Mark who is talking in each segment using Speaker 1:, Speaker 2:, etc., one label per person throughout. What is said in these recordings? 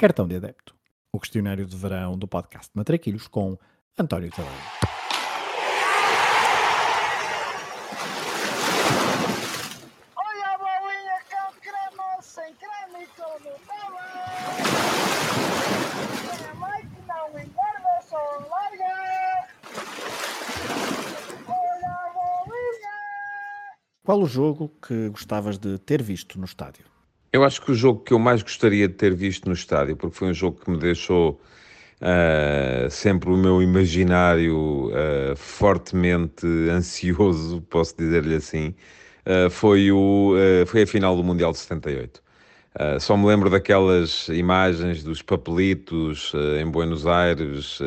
Speaker 1: Cartão de Adepto, o questionário de verão do podcast Matraquilhos com António Tadeia.
Speaker 2: Olha a bolinha com creme, sem creme e mãe que não engorda, só larga. Olha a bolinha.
Speaker 1: Qual o jogo que gostavas de ter visto no estádio?
Speaker 3: Eu acho que o jogo que eu mais gostaria de ter visto no estádio, porque foi um jogo que me deixou uh, sempre o meu imaginário uh, fortemente ansioso, posso dizer-lhe assim, uh, foi, o, foi a final do Mundial de 78. só me lembro daquelas imagens dos papelitos em Buenos Aires,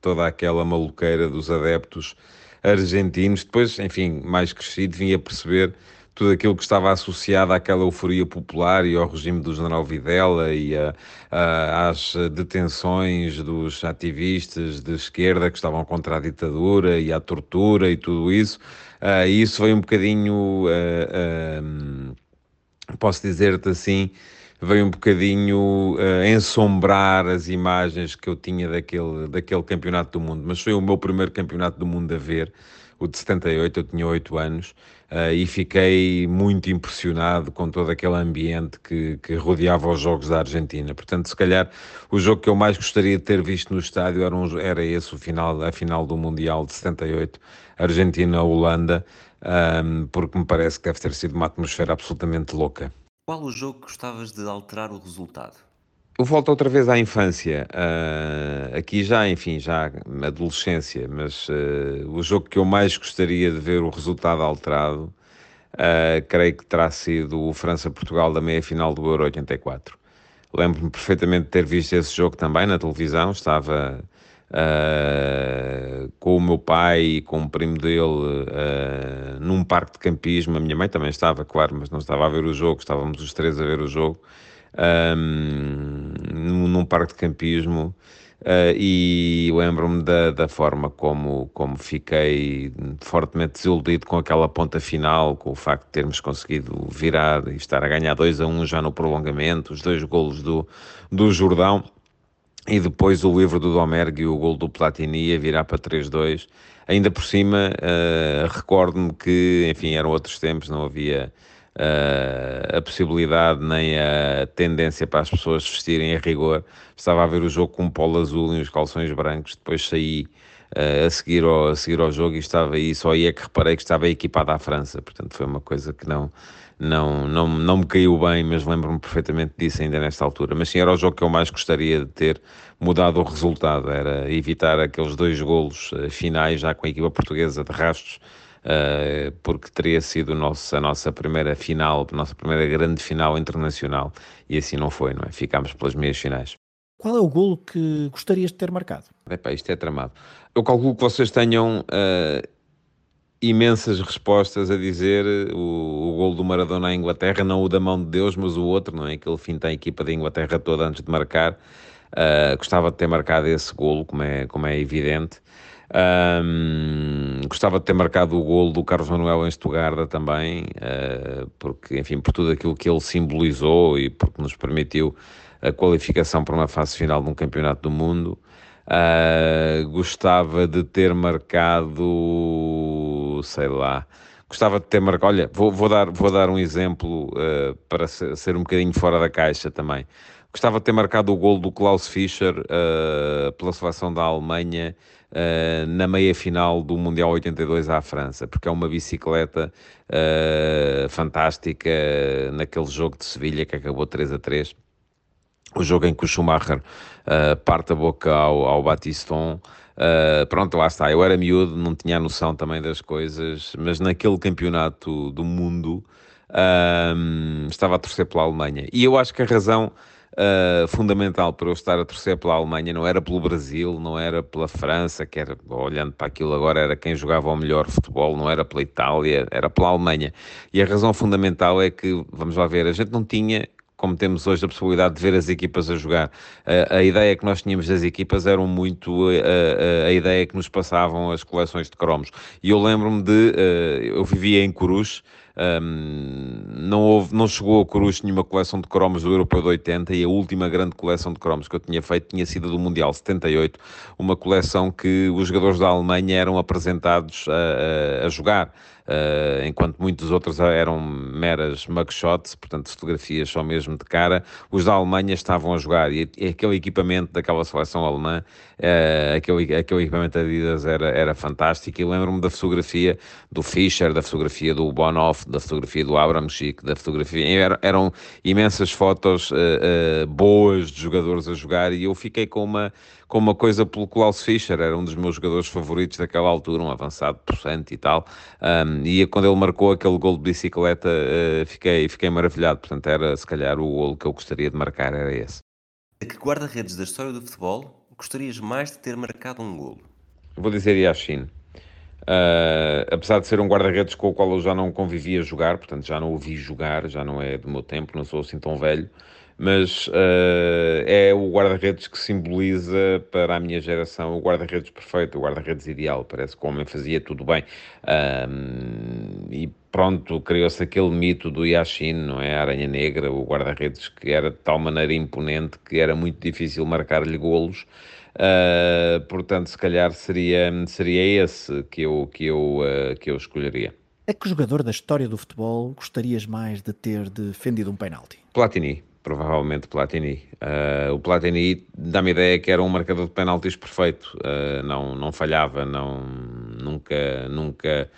Speaker 3: toda aquela maluqueira dos adeptos argentinos. Depois, enfim, mais crescido, vim a perceber tudo aquilo que estava associado àquela euforia popular e ao regime do general Videla e a, a, às detenções dos ativistas de esquerda que estavam contra a ditadura e à tortura e tudo isso. Uh, isso foi um bocadinho, uh, uh, posso dizer-te assim, veio um bocadinho uh, ensombrar as imagens que eu tinha daquele, daquele campeonato do mundo. Mas foi o meu primeiro campeonato do mundo a ver o de 78, eu tinha 8 anos, uh, e fiquei muito impressionado com todo aquele ambiente que, que rodeava os jogos da Argentina. Portanto, se calhar o jogo que eu mais gostaria de ter visto no estádio era, um, era esse, o final, a final do Mundial de 78, Argentina-Holanda, um, porque me parece que deve ter sido uma atmosfera absolutamente louca.
Speaker 4: Qual o jogo que gostavas de alterar o resultado?
Speaker 3: Volto outra vez à infância, uh, aqui já, enfim, já adolescência, mas uh, o jogo que eu mais gostaria de ver o resultado alterado, uh, creio que terá sido o França-Portugal da meia-final do Euro 84. Lembro-me perfeitamente de ter visto esse jogo também na televisão, estava com o meu pai e com o primo dele num parque de campismo, a minha mãe também estava, claro, mas não estava a ver o jogo, estávamos os três a ver o jogo, um, num parque de campismo. Uh, e lembro-me da, da forma como, como fiquei fortemente desiludido com aquela ponta final, com o facto de termos conseguido virar e estar a ganhar 2 a 1 um já no prolongamento, os dois golos do, do Jordão e depois o livro do Domergue e o gol do Platini a virar para 3-2. Ainda por cima, uh, recordo-me que, enfim, eram outros tempos, não havia a possibilidade nem a tendência para as pessoas vestirem a rigor. Estava a ver o jogo com um polo azul e os calções brancos, depois saí uh, a, seguir ao, a seguir ao jogo e estava aí, só aí é que reparei que estava equipada à França, portanto foi uma coisa que não, não, não, não me caiu bem, mas lembro-me perfeitamente disso ainda nesta altura. Mas sim, era o jogo que eu mais gostaria de ter mudado o resultado, era evitar aqueles dois golos uh, finais já com a equipa portuguesa de rastos uh, porque teria sido nosso, a nossa primeira final, a nossa primeira grande final internacional, e assim não foi, não é? Ficámos pelas meias finais.
Speaker 1: Qual é o golo que gostarias de ter marcado?
Speaker 3: Epá, isto é tramado. Eu calculo que vocês tenham uh, imensas respostas a dizer o, o golo do Maradona à Inglaterra, não o da mão de Deus, mas o outro, não é? Que ele finta a equipa da Inglaterra toda antes de marcar. Uh, gostava de ter marcado esse golo, como é, como é evidente. Um, gostava de ter marcado o golo do Carlos Manuel em Estugarda também, uh, porque, enfim, por tudo aquilo que ele simbolizou e porque nos permitiu a qualificação para uma fase final de um campeonato do mundo. Uh, gostava de ter marcado, sei lá, gostava de ter marcado. Olha, vou, vou, dar, vou dar um exemplo uh, para ser, ser, um bocadinho fora da caixa também. Gostava de ter marcado o gol do Klaus Fischer uh, pela seleção da Alemanha uh, na meia final do Mundial 82 à França, porque é uma bicicleta uh, fantástica naquele jogo de Sevilha que acabou 3 a 3. O jogo em que o Schumacher uh, parte a boca ao, ao Batiston. Uh, pronto, lá está. Eu era miúdo, não tinha noção também das coisas, mas naquele campeonato do mundo uh, estava a torcer pela Alemanha. E eu acho que a razão uh, fundamental para eu estar a torcer pela Alemanha não era pelo Brasil, não era pela França, que era, olhando para aquilo agora, era quem jogava o melhor futebol, não era pela Itália, era pela Alemanha. E a razão fundamental é que, vamos lá ver, a gente não tinha como temos hoje a possibilidade de ver as equipas a jogar. A, a ideia que nós tínhamos das equipas eram muito a, a, a, ideia que nos passavam as coleções de cromos. E eu lembro-me de, eu vivia em Coruche, Um, não, houve, não chegou a Coruche nenhuma coleção de cromos do Europeu de 80 e a última grande coleção de cromos que eu tinha feito tinha sido do Mundial 78, uma coleção que os jogadores da Alemanha eram apresentados a, a, a jogar. Uh, enquanto muitos outros eram meras mugshots, portanto fotografias só mesmo de cara, os da Alemanha estavam a jogar e, aquele equipamento daquela seleção alemã, uh, aquele, aquele equipamento da Adidas era, era fantástico. E lembro-me da fotografia do Fischer, da fotografia do Bonhoff, da fotografia do Abramczyk, da fotografia, eram, eram imensas fotos uh, boas de jogadores a jogar e eu fiquei com uma com uma coisa pelo Klaus Fischer, era um dos meus jogadores favoritos daquela altura, um avançado possante e tal, um, e quando ele marcou aquele gol de bicicleta, uh, fiquei, fiquei maravilhado, portanto era se calhar o golo que eu gostaria de marcar, era esse.
Speaker 4: A que guarda-redes da história do futebol gostarias mais de ter marcado um golo?
Speaker 3: Vou dizer Yashin. Uh, apesar de ser um guarda-redes com o qual eu já não convivia a jogar, portanto já não o vi jogar, já não é do meu tempo, não sou assim tão velho, mas uh, é o guarda-redes que simboliza para a minha geração o guarda-redes perfeito, o guarda-redes ideal. Parece que o homem fazia tudo bem. Um, e pronto, criou-se aquele mito do Yashin, não é? A Aranha Negra, o guarda-redes que era de tal maneira imponente que era muito difícil marcar-lhe golos. Uh, portanto, se calhar seria, seria esse que eu, que, eu, uh, que eu escolheria.
Speaker 1: É que jogador da história do futebol gostarias mais de ter defendido um penalti?
Speaker 3: Platini provavelmente Platini. Uh, o Platini dá-me ideia que era um marcador de penaltis perfeito, uh, não, não falhava, não, nunca, nunca,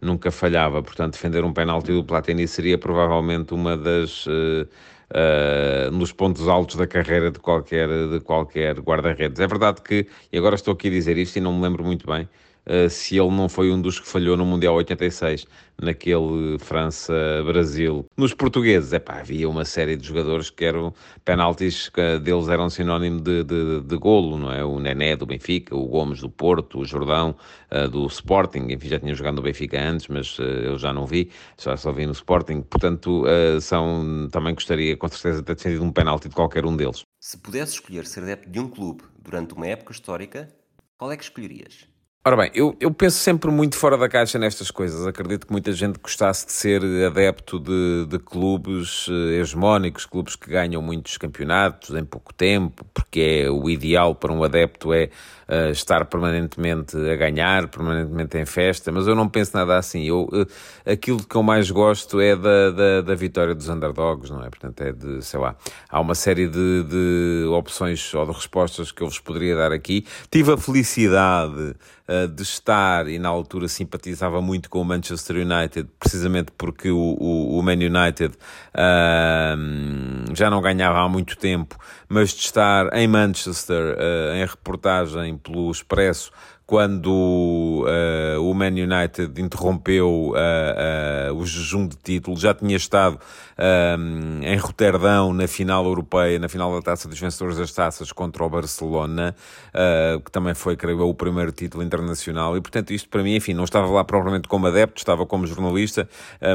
Speaker 3: nunca falhava. Portanto, defender um penalti do Platini seria provavelmente uma das uh, nos pontos altos da carreira de qualquer, de qualquer guarda-redes. É verdade que, e agora estou aqui a dizer isto e não me lembro muito bem, uh, se ele não foi um dos que falhou no Mundial 86, naquele França-Brasil. Nos portugueses, é pá, havia uma série de jogadores que eram penaltis, que deles eram sinónimo de, de, de golo, não é? O Nené do Benfica, o Gomes do Porto, o Jordão uh, do Sporting, enfim, já tinha jogado no Benfica antes, mas uh, eu já não vi, já só vi no Sporting, portanto, são, também gostaria com certeza de ter defendido um penalti de qualquer um deles.
Speaker 4: Se pudesse escolher ser adepto de um clube durante uma época histórica, qual é que escolherias?
Speaker 3: Ora bem, eu, eu penso sempre muito fora da caixa nestas coisas. Acredito que muita gente gostasse de ser adepto de, de clubes eh, hegemónicos, clubes que ganham muitos campeonatos em pouco tempo, porque é o ideal para um adepto é uh, estar permanentemente a ganhar, permanentemente em festa, mas eu não penso nada assim. Eu, uh, aquilo que eu mais gosto é da, da, da, vitória dos underdogs, não é? Portanto, é de, sei lá, há uma série de, de opções ou de respostas que eu vos poderia dar aqui. Tive a felicidade uh, de estar, e na altura simpatizava muito com o Manchester United, precisamente porque o, o, o Man United já não ganhava há muito tempo, mas de estar em Manchester uh, em reportagem pelo Expresso quando uh, o Man United interrompeu uh, uh, o jejum de título, já tinha estado em Roterdão na final europeia, na final da Taça dos Vencedores das Taças contra o Barcelona, que também foi, creio eu, o primeiro título internacional, e portanto isto para mim, enfim, não estava lá propriamente como adepto, estava como jornalista,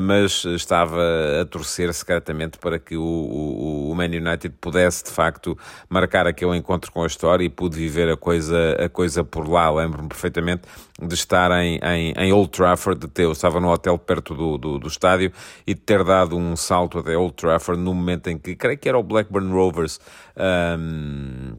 Speaker 3: mas estava a torcer secretamente para que o, o, o Man United pudesse de facto marcar aquele encontro com a história e pude viver a coisa, a coisa por lá, lembro lembro-me perfeitamente de estar em, em, em Old Trafford, de ter, eu estava no hotel perto do, do, do, estádio e de ter dado um salto até Old Trafford no momento em que, creio que era o Blackburn Rovers, um,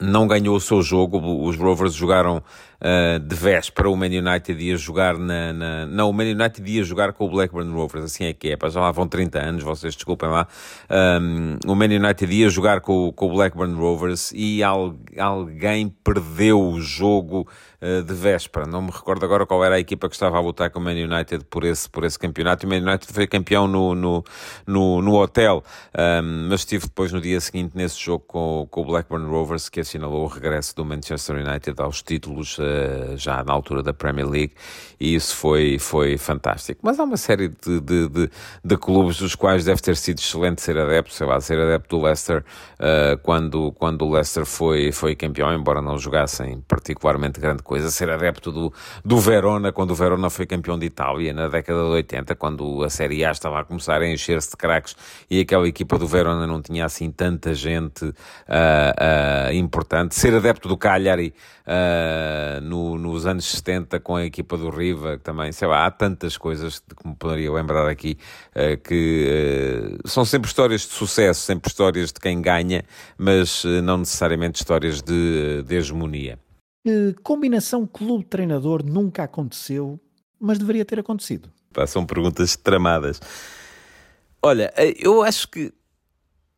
Speaker 3: não ganhou o seu jogo, os Rovers jogaram uh, de véspera, o Man United ia jogar na, na, Não, o Man United ia jogar com o Blackburn Rovers, assim é que é, já lá vão 30 anos, vocês desculpem lá. Um, o Man United ia jogar com, com o Blackburn Rovers e al, alguém perdeu o jogo uh, de véspera. Não me recordo agora qual era a equipa que estava a lutar com o Man United por esse, por esse campeonato. O Man United foi campeão no, no, no, no hotel, um, mas estive depois no dia seguinte nesse jogo com, com o Blackburn Rovers que assinalou o regresso do Manchester United aos títulos eh, já na altura da Premier League, e isso foi, foi fantástico. Mas há uma série de, de, de, de clubes dos quais deve ter sido excelente ser adepto, sei lá, ser adepto do Leicester uh, quando, quando o Leicester foi, foi campeão, embora não jogassem particularmente grande coisa, ser adepto do, do Verona quando o Verona foi campeão de Itália na década de 80, quando a Série A estava a começar a encher-se de craques e aquela equipa do Verona não tinha assim tanta gente uh, uh, importante. Ser adepto do Cagliari uh, no, nos anos 70 com a equipa do Riva, também, sei lá, há tantas coisas que me poderia lembrar aqui uh, que uh, são sempre histórias de sucesso, sempre histórias de quem ganha, mas não necessariamente histórias de, de hegemonia.
Speaker 1: combinação clube-treinador nunca aconteceu, mas deveria ter acontecido.
Speaker 3: Pá, são perguntas tramadas. Olha, eu acho que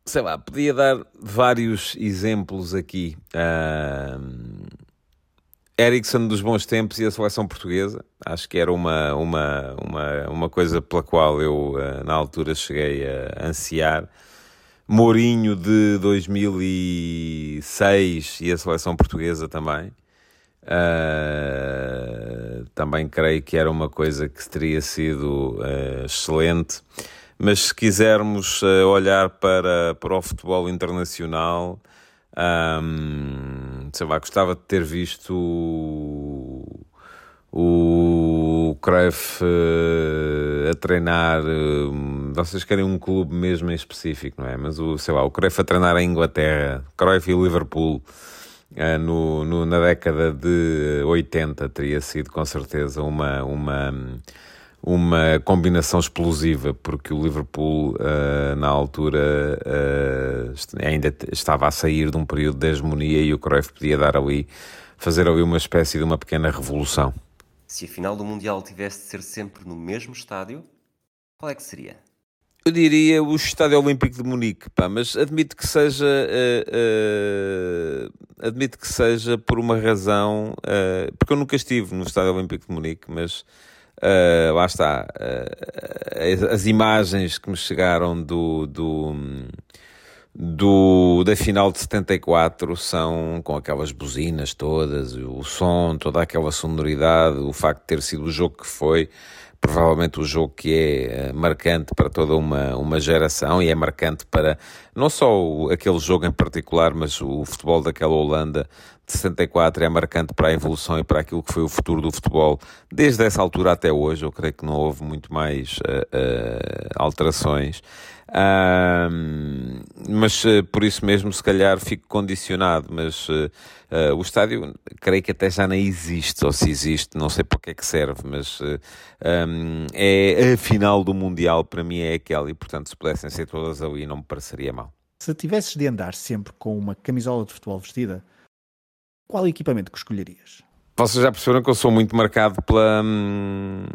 Speaker 3: sei lá, podia dar vários exemplos aqui. Uh, Ericsson dos bons tempos e a seleção portuguesa. Acho que era uma, uma, uma, uma coisa pela qual eu, uh, na altura, cheguei a ansiar. Mourinho de 2006 e a seleção portuguesa também. Uh, também creio que era uma coisa que teria sido uh, excelente. Mas se quisermos uh, olhar para, para o futebol internacional, um, sei lá, gostava de ter visto o, o Cruyff uh, a treinar. Uh, vocês querem um clube mesmo em específico, não é? Mas o, sei lá, o Cruyff a treinar a Inglaterra, Cruyff e Liverpool. Uh, no, no, na década de 80 teria sido com certeza uma, uma, uma combinação explosiva, porque o Liverpool, uh, na altura, uh, ainda estava a sair de um período de hegemonia e o Cruyff podia dar ali, fazer ali uma espécie de uma pequena revolução.
Speaker 4: Se a final do Mundial tivesse de ser sempre no mesmo estádio, qual é que seria?
Speaker 3: Eu diria o Estádio Olímpico de Munique, pá, mas admito que seja, uh, uh, admito que seja por uma razão, uh, porque eu nunca estive no Estádio Olímpico de Munique, mas Uh, lá está, uh, as, imagens que me chegaram do, do, do, da final de 74 são com aquelas buzinas todas, o som, toda aquela sonoridade, o facto de ter sido o jogo que foi, provavelmente o jogo que é marcante para toda uma, uma geração e é marcante para não só aquele jogo em particular, mas o futebol daquela Holanda de 74 é marcante para a evolução e para aquilo que foi o futuro do futebol desde essa altura até hoje. Eu creio que não houve muito mais uh, uh, alterações. Uh, mas uh, por isso mesmo, se calhar, fico condicionado. Mas o estádio, creio que até já nem existe, ou se existe, não sei para que é que serve. Mas um, é a final do Mundial, para mim, é aquela, e portanto, se pudessem ser todas ali, não me pareceria mal.
Speaker 1: Se tivesses de andar sempre com uma camisola de futebol vestida, qual equipamento que escolherias?
Speaker 3: Vocês já perceberam que eu sou muito marcado pela, hum,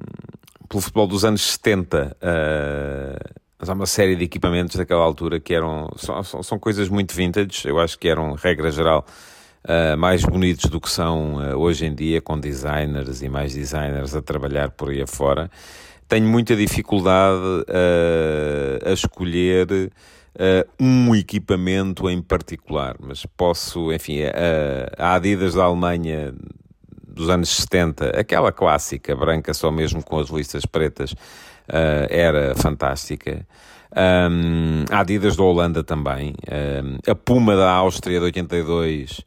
Speaker 3: pelo futebol dos anos 70. Uh, mas há uma série de equipamentos daquela altura que eram. São, são, são coisas muito vintage, eu acho que eram, regra geral, uh, mais bonitos do que são uh, hoje em dia, com designers e mais designers a trabalhar por aí afora. Tenho muita dificuldade a escolher um equipamento em particular, mas posso, enfim, a Adidas da Alemanha dos anos 70, aquela clássica, branca só mesmo com as listas pretas, uh, era fantástica. Um, a Adidas da Holanda também. Um, a Puma da Áustria de 82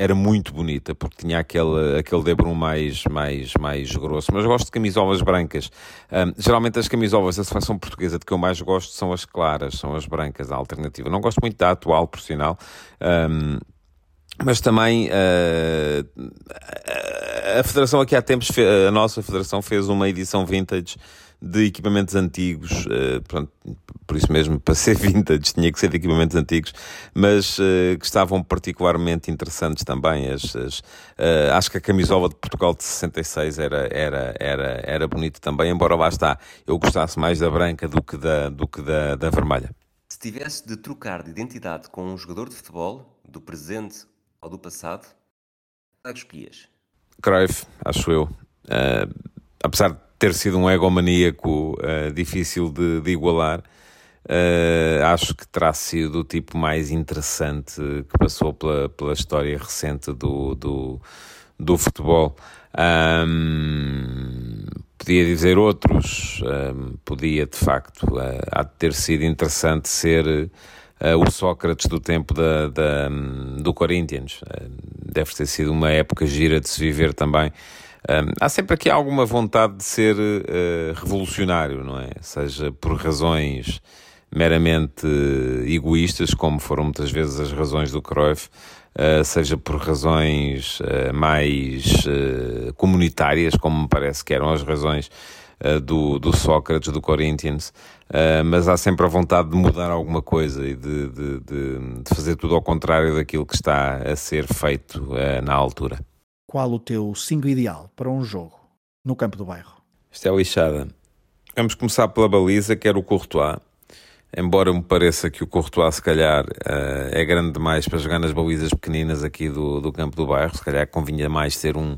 Speaker 3: era muito bonita porque tinha aquele, aquele debrum mais, mais, mais grosso. Mas gosto de camisolas brancas. Um, geralmente as camisolas da seleção portuguesa de que eu mais gosto são as claras, são as brancas, a alternativa. Não gosto muito da atual, por sinal. Um, mas também uh, a Federação aqui há tempos, a nossa Federação fez uma edição vintage de equipamentos antigos, uh, pronto, por isso mesmo, para ser vintage tinha que ser de equipamentos antigos, mas uh, que estavam particularmente interessantes também. As, as uh, acho que a camisola de Portugal de 66 era, era, era, era bonito também, embora lá está, eu gostasse mais da branca do que da, do que da, da vermelha.
Speaker 4: Se tivesse de trocar de identidade com um jogador de futebol, do presente ou do passado, é que escolhias?
Speaker 3: Cruyff, acho eu. apesar de ter sido um egomaníaco uh, difícil de, de igualar. Uh, acho que terá sido o tipo mais interessante que passou pela, pela história recente do, do, do futebol. Um, podia dizer outros, um, podia de facto, uh, há de ter sido interessante ser uh, o Sócrates do tempo da, da do Corinthians. deve ter sido uma época gira de se viver também um, há sempre aqui alguma vontade de ser uh, revolucionário, não é? Seja por razões meramente egoístas, como foram muitas vezes as razões do Cruyff, uh, seja por razões uh, mais comunitárias, como me parece que eram as razões do, do Sócrates, do Corinthians, mas há sempre a vontade de mudar alguma coisa e de, de, de, de fazer tudo ao contrário daquilo que está a ser feito na altura.
Speaker 1: Qual o teu 5 ideal para um jogo no campo do bairro?
Speaker 3: Isto é lixada. Vamos começar pela baliza, que era o Courtois. Embora me pareça que o Courtois, se calhar, uh, é grande demais para jogar nas balizas pequeninas aqui do, do campo do bairro, se calhar convinha mais ter um,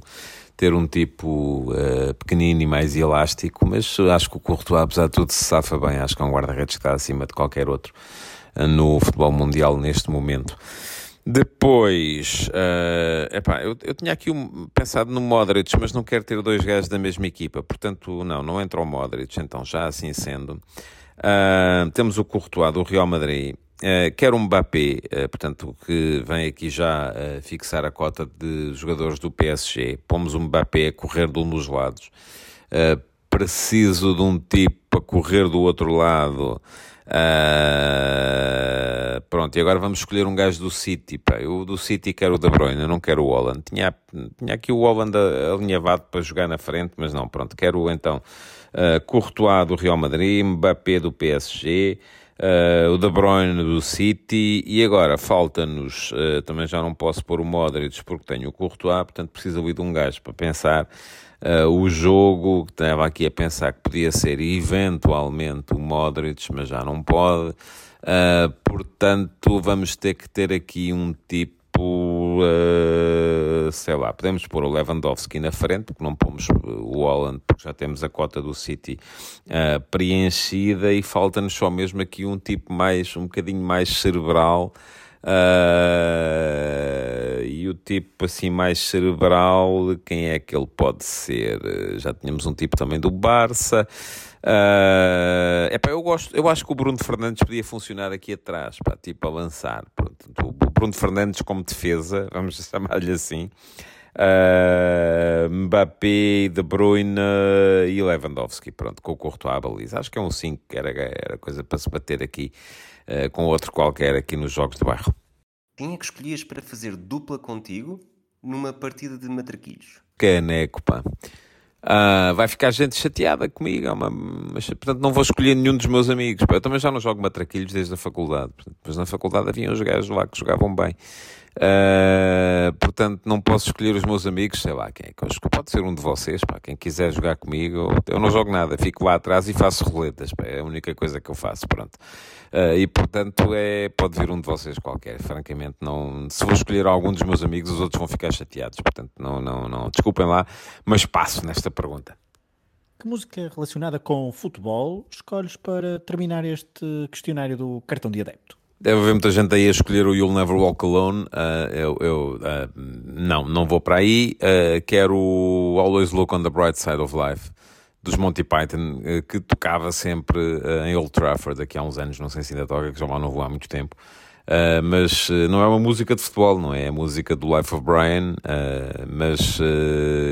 Speaker 3: ter um tipo uh, pequenino e mais elástico, mas acho que o Courtois, apesar de tudo, se safa bem. Acho que é um guarda-redes que está acima de qualquer outro uh, no futebol mundial neste momento. Depois, uh, epá, eu, eu tinha aqui um, pensado no Modric, mas não quero ter dois gajos da mesma equipa, portanto, não, não entra o Modric, então já assim sendo. Uh, temos o Courtois do Real Madrid. Uh, um Mbappé, uh, portanto, que vem aqui já fixar a cota de jogadores do PSG. Pomos um Mbappé a correr de um dos lados. Preciso de um tipo a correr do outro lado. pronto, e agora vamos escolher um gajo do City. Pá. Eu do City quero o De Bruyne, não quero o Holland. Tinha, tinha aqui o Holland alinhavado para jogar na frente, mas não, pronto, quero então uh, Courtois do Real Madrid, Mbappé do PSG, uh, o De Bruyne do City e agora falta-nos, uh, também já não posso pôr o Modric porque tenho o Courtois, portanto preciso ali de um gajo para pensar Uh, o jogo, que estava aqui a pensar que podia ser eventualmente o Modric, mas já não pode. Uh, portanto, vamos ter que ter aqui um tipo uh, sei lá, podemos pôr o Lewandowski na frente, porque não pomos o Holland, porque já temos a cota do City uh, preenchida e falta-nos só mesmo aqui um tipo mais, um bocadinho mais cerebral. Uh, e o tipo assim mais cerebral, quem é que ele pode ser? Já tínhamos um tipo também do Barça. Uh, epá, eu, gosto, eu acho que o Bruno Fernandes podia funcionar aqui atrás, pá, tipo a lançar. Pronto, o Bruno Fernandes como defesa, vamos chamar-lhe assim. Uh, Mbappé, De Bruyne e Lewandowski, pronto, com o Courtois à baliza. Acho que é um 5 que era, era coisa para se bater aqui uh, com outro qualquer aqui nos jogos de bairro.
Speaker 4: Quem é que escolhias para fazer dupla contigo numa partida de matraquilhos?
Speaker 3: Caneco, pá. Uh, vai ficar gente chateada comigo, é uma, mas, portanto não vou escolher nenhum dos meus amigos. Eu também já não jogo matraquilhos desde a faculdade. Depois na faculdade haviam os gajos lá que jogavam bem. Uh, portanto, não posso escolher os meus amigos, sei lá quem é que eu escolho. Pode ser um de vocês, pá, quem quiser jogar comigo. Eu não jogo nada, fico lá atrás e faço roletas, pá, é a única coisa que eu faço, pronto. Uh, e portanto, é, pode vir um de vocês qualquer. Francamente, não, se vou escolher algum dos meus amigos, os outros vão ficar chateados. Portanto, não, não, não. Desculpem lá, mas passo nesta pergunta.
Speaker 1: Que música relacionada com futebol escolhes para terminar este questionário do cartão de adepto?
Speaker 3: Deve haver muita gente aí a escolher o You'll Never Walk Alone. Uh, eu, eu uh, não, não vou para aí. Uh, quero o Always Look on the Bright Side of Life dos Monty Python, que tocava sempre em Old Trafford aqui há uns anos. Não sei se ainda toca, que já lá não vou há muito tempo. Uh, mas uh, não é uma música de futebol, não é? É a música do Life of Brian, uh, mas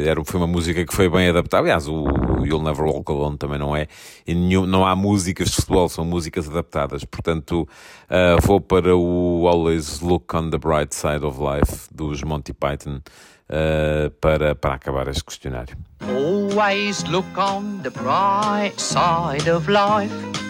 Speaker 3: era, foi uma música que foi bem adaptada. Aliás, o, o You'll Never Walk Alone também não é. Nenhum, não há músicas de futebol, são músicas adaptadas. Portanto, vou para o Always Look on the Bright Side of Life dos Monty Python. para, para acabar este questionário. Always look on the bright side of life.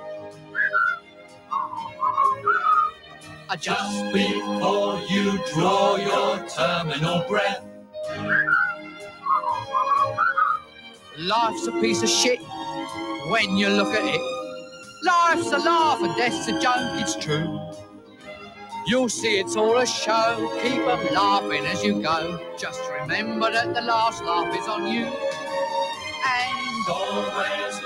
Speaker 5: Just before you draw your terminal breath. Life's a piece of shit when you look at it. Life's a laugh and death's a joke, it's true. You'll see it's all a show, keep 'em laughing as you go. Just remember that the last laugh is on you. And always